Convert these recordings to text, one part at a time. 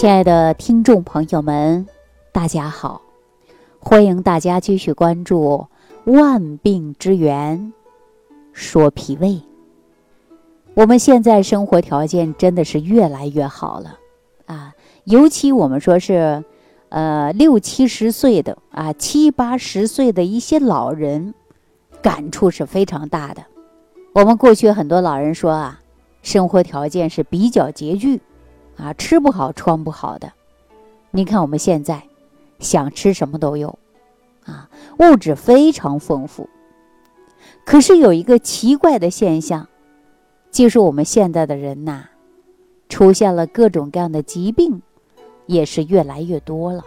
亲爱的听众朋友们，大家好！欢迎大家继续关注《万病之源说脾胃》。我们现在生活条件真的是越来越好了啊，尤其我们说是，呃，六七十岁的啊，七八十岁的一些老人，感触是非常大的。我们过去很多老人说啊，生活条件是比较拮据。啊，吃不好穿不好的，你看我们现在想吃什么都有，啊，物质非常丰富。可是有一个奇怪的现象，就是我们现在的人呐，出现了各种各样的疾病，也是越来越多了。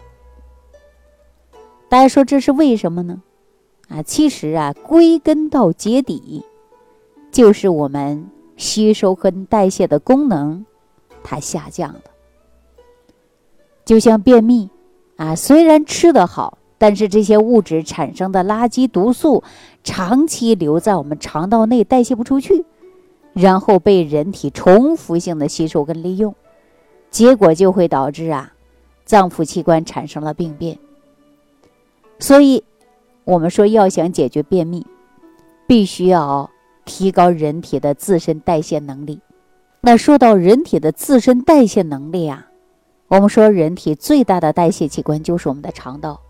大家说这是为什么呢？啊，其实啊，归根到结底，就是我们吸收和代谢的功能。它下降了，就像便秘啊，虽然吃得好，但是这些物质产生的垃圾毒素长期留在我们肠道内代谢不出去，然后被人体重复性的吸收跟利用，结果就会导致啊，脏腑器官产生了病变。所以，我们说要想解决便秘，必须要提高人体的自身代谢能力。那说到人体的自身代谢能力啊，我们说人体最大的代谢器官就是我们的肠道，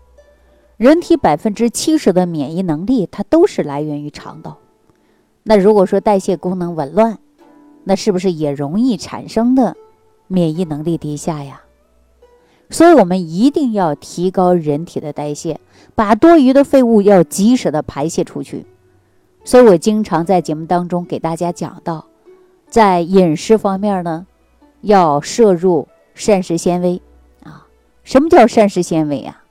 人体百分之七十的免疫能力它都是来源于肠道。那如果说代谢功能紊乱，那是不是也容易产生的免疫能力低下呀？所以我们一定要提高人体的代谢，把多余的废物要及时的排泄出去。所以我经常在节目当中给大家讲到。在饮食方面呢，要摄入膳食纤维啊。什么叫膳食纤维啊？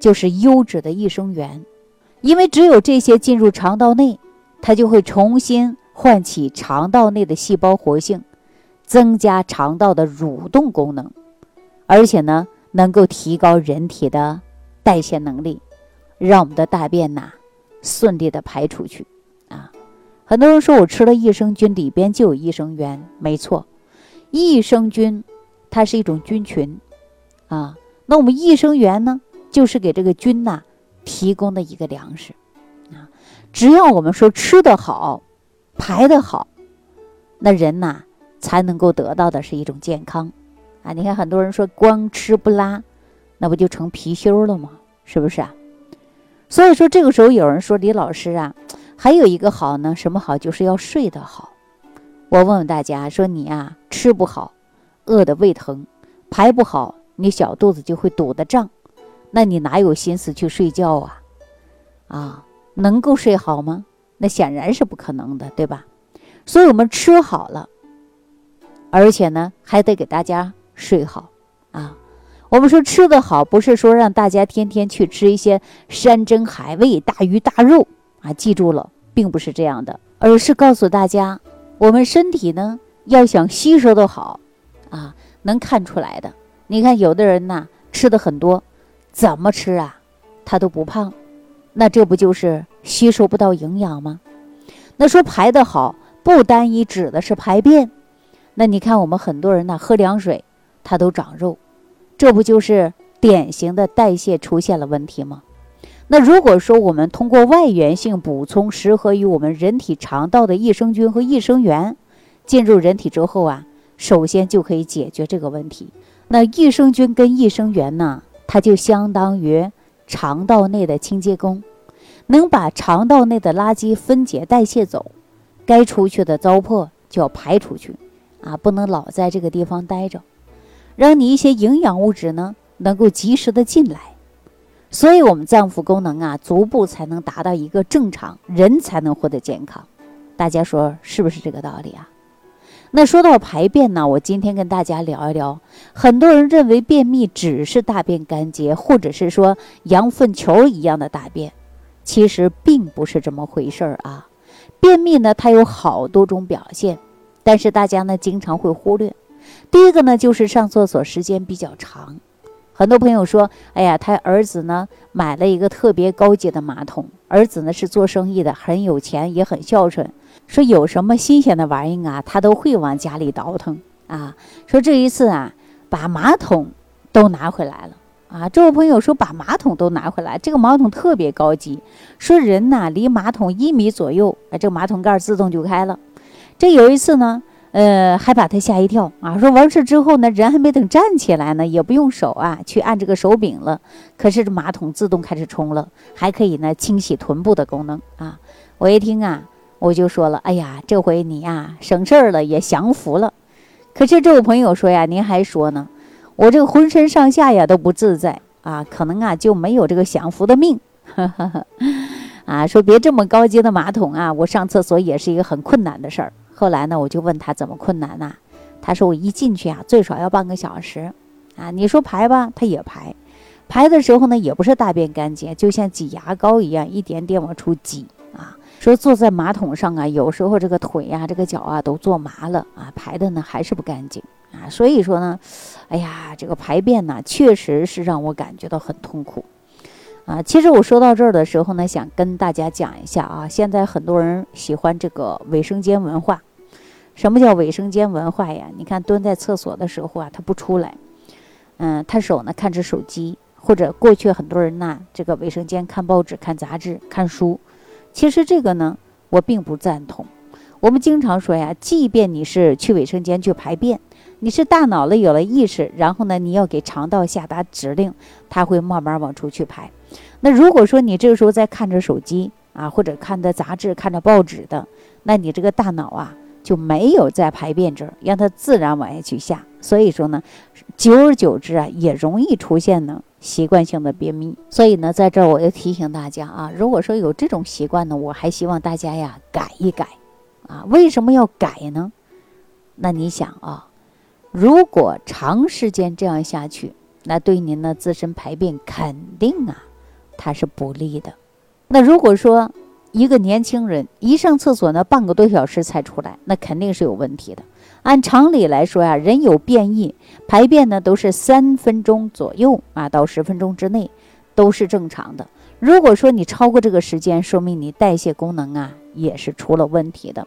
就是优质的益生元，因为只有这些进入肠道内，它就会重新唤起肠道内的细胞活性，增加肠道的蠕动功能，而且呢，能够提高人体的代谢能力，让我们的大便呐顺利的排出去。很多人说我吃了益生菌，里边就有益生元。没错，益生菌它是一种菌群啊。那我们益生元呢，就是给这个菌呐提供的一个粮食啊。只要我们说吃得好，排得好，那人呐才能够得到的是一种健康啊。你看很多人说光吃不拉，那不就成貔貅了吗？是不是啊？所以说这个时候有人说李老师啊。还有一个好呢，什么好？就是要睡得好。我问问大家，说你啊，吃不好，饿得胃疼，排不好，你小肚子就会堵得胀，那你哪有心思去睡觉啊？啊，能够睡好吗？那显然是不可能的，对吧？所以我们吃好了，而且呢，还得给大家睡好啊。我们说吃得好，不是说让大家天天去吃一些山珍海味、大鱼大肉。啊，记住了，并不是这样的，而是告诉大家，我们身体呢要想吸收的好，啊，能看出来的。你看，有的人呐吃的很多，怎么吃啊，他都不胖，那这不就是吸收不到营养吗？那说排的好，不单一指的是排便，那你看我们很多人呢喝凉水，他都长肉，这不就是典型的代谢出现了问题吗？那如果说我们通过外源性补充适合于我们人体肠道的益生菌和益生元进入人体之后啊，首先就可以解决这个问题。那益生菌跟益生元呢，它就相当于肠道内的清洁工，能把肠道内的垃圾分解代谢走，该出去的糟粕就要排出去，啊，不能老在这个地方待着，让你一些营养物质呢能够及时的进来。所以，我们脏腑功能啊，逐步才能达到一个正常，人才能获得健康。大家说是不是这个道理啊？那说到排便呢，我今天跟大家聊一聊。很多人认为便秘只是大便干结，或者是说羊粪球一样的大便，其实并不是这么回事儿啊。便秘呢，它有好多种表现，但是大家呢经常会忽略。第一个呢，就是上厕所时间比较长。很多朋友说：“哎呀，他儿子呢买了一个特别高级的马桶，儿子呢是做生意的，很有钱，也很孝顺。说有什么新鲜的玩意啊，他都会往家里倒腾啊。说这一次啊，把马桶都拿回来了啊！这位朋友说把马桶都拿回来，这个马桶特别高级，说人呐离马桶一米左右，哎，这个马桶盖自动就开了。这有一次呢。呃，还把他吓一跳啊！说完事之后呢，人还没等站起来呢，也不用手啊去按这个手柄了。可是这马桶自动开始冲了，还可以呢清洗臀部的功能啊！我一听啊，我就说了，哎呀，这回你呀省事儿了，也享福了。可是这位朋友说呀，您还说呢，我这个浑身上下呀都不自在啊，可能啊就没有这个享福的命。啊，说别这么高级的马桶啊，我上厕所也是一个很困难的事儿。后来呢，我就问他怎么困难呢？他说我一进去啊，最少要半个小时，啊，你说排吧，他也排，排的时候呢，也不是大便干净，就像挤牙膏一样，一点点往出挤啊。说坐在马桶上啊，有时候这个腿呀、这个脚啊都坐麻了啊，排的呢还是不干净啊。所以说呢，哎呀，这个排便呢，确实是让我感觉到很痛苦啊。其实我说到这儿的时候呢，想跟大家讲一下啊，现在很多人喜欢这个卫生间文化。什么叫卫生间文化呀？你看蹲在厕所的时候啊，他不出来，嗯，他手呢看着手机，或者过去很多人呢，这个卫生间看报纸、看杂志、看书。其实这个呢，我并不赞同。我们经常说呀，即便你是去卫生间去排便，你是大脑了有了意识，然后呢，你要给肠道下达指令，它会慢慢往出去排。那如果说你这个时候在看着手机啊，或者看着杂志、看着报纸的，那你这个大脑啊。就没有在排便这儿，让它自然往下去下。所以说呢，久而久之啊，也容易出现呢习惯性的便秘。所以呢，在这儿我要提醒大家啊，如果说有这种习惯呢，我还希望大家呀改一改啊。为什么要改呢？那你想啊，如果长时间这样下去，那对您的自身排便肯定啊，它是不利的。那如果说，一个年轻人一上厕所呢，半个多小时才出来，那肯定是有问题的。按常理来说呀，人有便意，排便呢都是三分钟左右啊，到十分钟之内都是正常的。如果说你超过这个时间，说明你代谢功能啊也是出了问题的。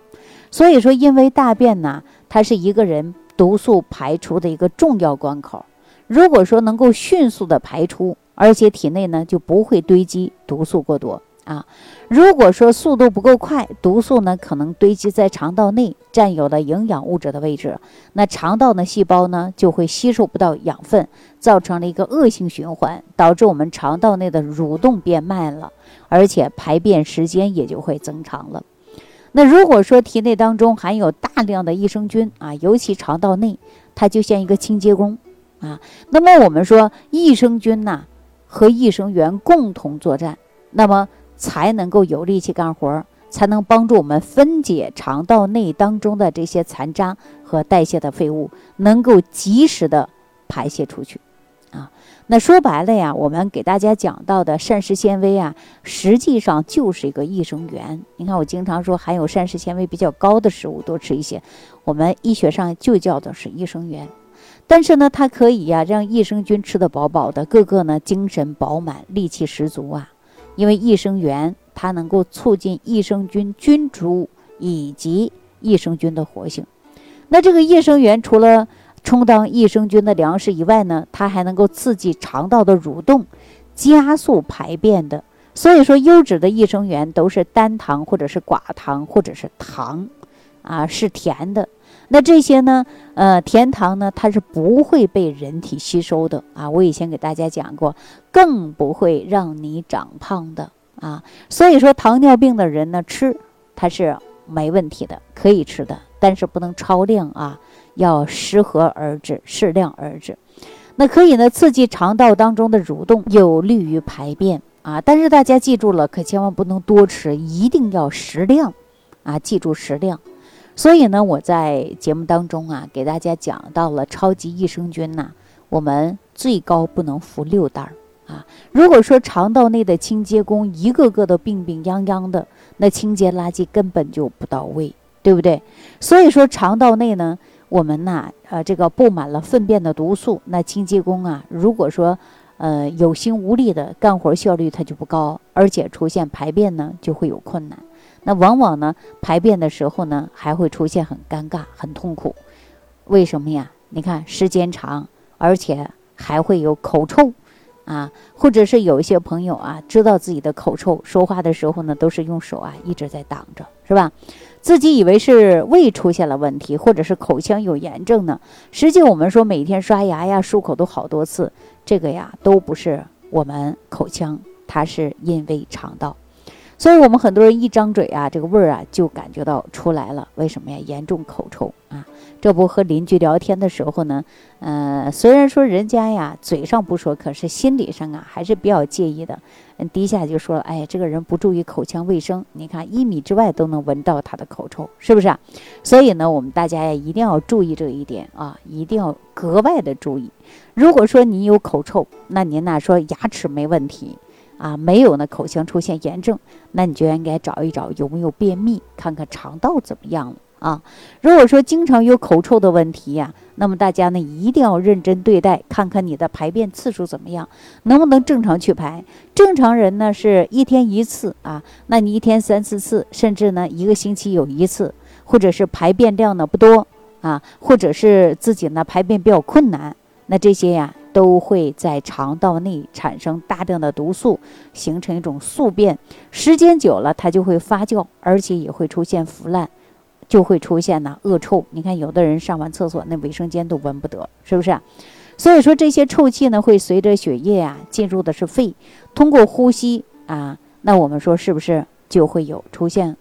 所以说，因为大便呢，它是一个人毒素排出的一个重要关口。如果说能够迅速的排出，而且体内呢就不会堆积毒素过多。啊，如果说速度不够快，毒素呢可能堆积在肠道内，占有了营养物质的位置，那肠道的细胞呢就会吸收不到养分，造成了一个恶性循环，导致我们肠道内的蠕动变慢了，而且排便时间也就会增长了。那如果说体内当中含有大量的益生菌啊，尤其肠道内，它就像一个清洁工啊。那么我们说益生菌呐和益生元共同作战，那么。才能够有力气干活，才能帮助我们分解肠道内当中的这些残渣和代谢的废物，能够及时的排泄出去，啊，那说白了呀，我们给大家讲到的膳食纤维啊，实际上就是一个益生元。你看，我经常说含有膳食纤维比较高的食物多吃一些，我们医学上就叫的是益生元。但是呢，它可以呀让益生菌吃得饱饱的，个个呢精神饱满，力气十足啊。因为益生元它能够促进益生菌菌株以及益生菌的活性，那这个益生元除了充当益生菌的粮食以外呢，它还能够刺激肠道的蠕动，加速排便的。所以说，优质的益生元都是单糖或者是寡糖或者是糖，啊，是甜的。那这些呢？呃，甜糖呢，它是不会被人体吸收的啊。我以前给大家讲过，更不会让你长胖的啊。所以说，糖尿病的人呢，吃它是没问题的，可以吃的，但是不能超量啊，要适可而止，适量而止。那可以呢，刺激肠道当中的蠕动，有利于排便啊。但是大家记住了，可千万不能多吃，一定要适量啊，记住适量。所以呢，我在节目当中啊，给大家讲到了超级益生菌呐，我们最高不能服六袋儿啊。如果说肠道内的清洁工一个个的病病殃殃的，那清洁垃圾根本就不到位，对不对？所以说肠道内呢，我们呐，呃，这个布满了粪便的毒素，那清洁工啊，如果说呃有心无力的干活效率它就不高，而且出现排便呢就会有困难。那往往呢，排便的时候呢，还会出现很尴尬、很痛苦。为什么呀？你看时间长，而且还会有口臭。啊，或者是有一些朋友啊，知道自己的口臭，说话的时候呢，都是用手啊一直在挡着，是吧？自己以为是胃出现了问题，或者是口腔有炎症呢。实际我们说每天刷牙呀、漱口都好多次，这个呀都不是我们口腔，它是因为肠道。所以我们很多人一张嘴啊，这个味儿啊就感觉到出来了。为什么呀？严重口臭啊！这不和邻居聊天的时候呢，呃，虽然说人家呀嘴上不说，可是心理上啊还是比较介意的。嗯，底下就说了，哎，这个人不注意口腔卫生，你看一米之外都能闻到他的口臭，是不是啊？所以呢，我们大家呀一定要注意这一点啊，一定要格外的注意。如果说你有口臭，那您呢说牙齿没问题。啊，没有呢，口腔出现炎症，那你就应该找一找有没有便秘，看看肠道怎么样了啊。如果说经常有口臭的问题呀，那么大家呢一定要认真对待，看看你的排便次数怎么样，能不能正常去排。正常人呢是一天一次啊，那你一天三四次，甚至呢一个星期有一次，或者是排便量呢不多啊，或者是自己呢排便比较困难，那这些呀。都会在肠道内产生大量的毒素，形成一种宿便，时间久了它就会发酵，而且也会出现腐烂，就会出现呢恶臭。你看有的人上完厕所，那卫生间都闻不得，是不是？所以说这些臭气呢，会随着血液啊进入的是肺，通过呼吸啊，那我们说是不是就会有出现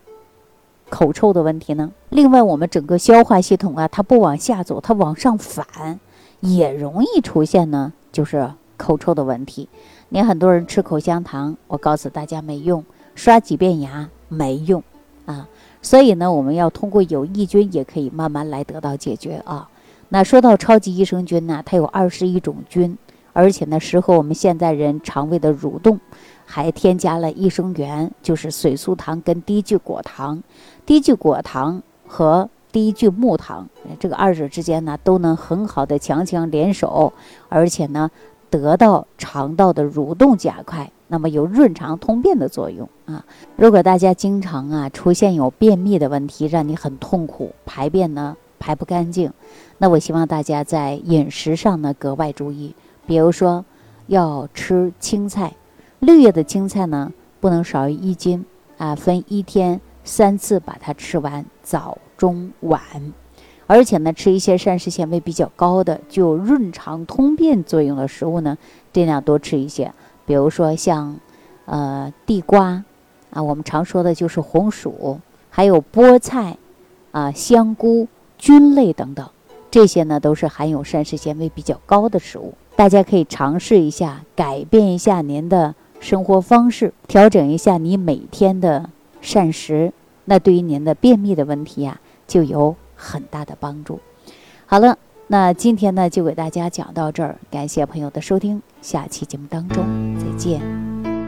口臭的问题呢？另外，我们整个消化系统啊，它不往下走，它往上反。也容易出现呢，就是口臭的问题。你很多人吃口香糖，我告诉大家没用，刷几遍牙没用啊。所以呢，我们要通过有益菌也可以慢慢来得到解决啊。那说到超级益生菌呢，它有二十一种菌，而且呢适合我们现在人肠胃的蠕动，还添加了益生元，就是水苏糖跟低聚果糖，低聚果糖和。低聚木糖，这个二者之间呢，都能很好的强强联手，而且呢，得到肠道的蠕动加快，那么有润肠通便的作用啊。如果大家经常啊出现有便秘的问题，让你很痛苦，排便呢排不干净，那我希望大家在饮食上呢格外注意，比如说要吃青菜，绿叶的青菜呢不能少于一斤啊，分一天三次把它吃完，早。中晚，而且呢，吃一些膳食纤维比较高的、具有润肠通便作用的食物呢，尽量多吃一些。比如说像，呃，地瓜，啊，我们常说的就是红薯，还有菠菜，啊，香菇、菌类等等，这些呢都是含有膳食纤维比较高的食物。大家可以尝试一下，改变一下您的生活方式，调整一下你每天的膳食，那对于您的便秘的问题呀。就有很大的帮助。好了，那今天呢就给大家讲到这儿，感谢朋友的收听，下期节目当中再见。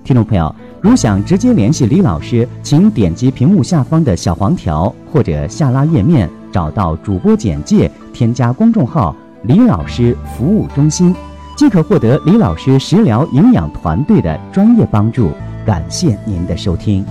听众朋友，如想直接联系李老师，请点击屏幕下方的小黄条，或者下拉页面找到主播简介，添加公众号“李老师服务中心”，即可获得李老师食疗营养团队的专业帮助。感谢您的收听。